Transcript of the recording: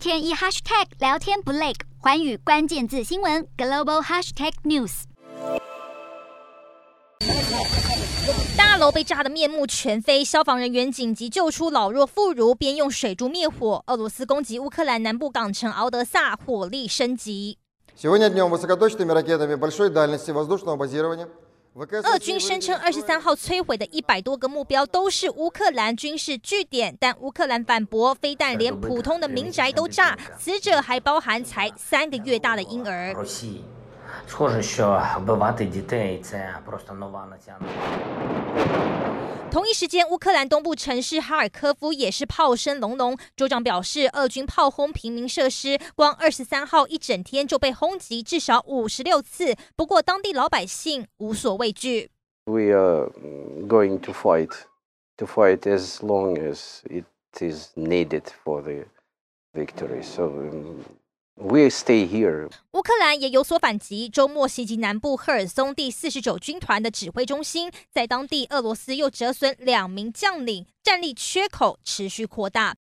天一 hashtag 聊天不累，寰宇关键字新闻 global hashtag news。大楼被炸得面目全非，消防人员紧急救出老弱妇孺，边用水柱灭火。俄罗斯攻击乌克兰南部港城敖德萨，火力升级。俄军声称，二十三号摧毁的一百多个目标都是乌克兰军事据点，但乌克兰反驳，非但连普通的民宅都炸，死者还包含才三个月大的婴儿。同一时间，乌克兰东部城市哈尔科夫也是炮声隆隆。州长表示，俄军炮轰平民设施，光二十三号一整天就被轰击至少五十六次。不过，当地老百姓无所畏惧。We are going to fight, to fight as long as it is needed for the victory. So. We stay here. 乌克兰也有所反击，周末袭击南部赫尔松第四十九军团的指挥中心，在当地，俄罗斯又折损两名将领，战力缺口持续扩大。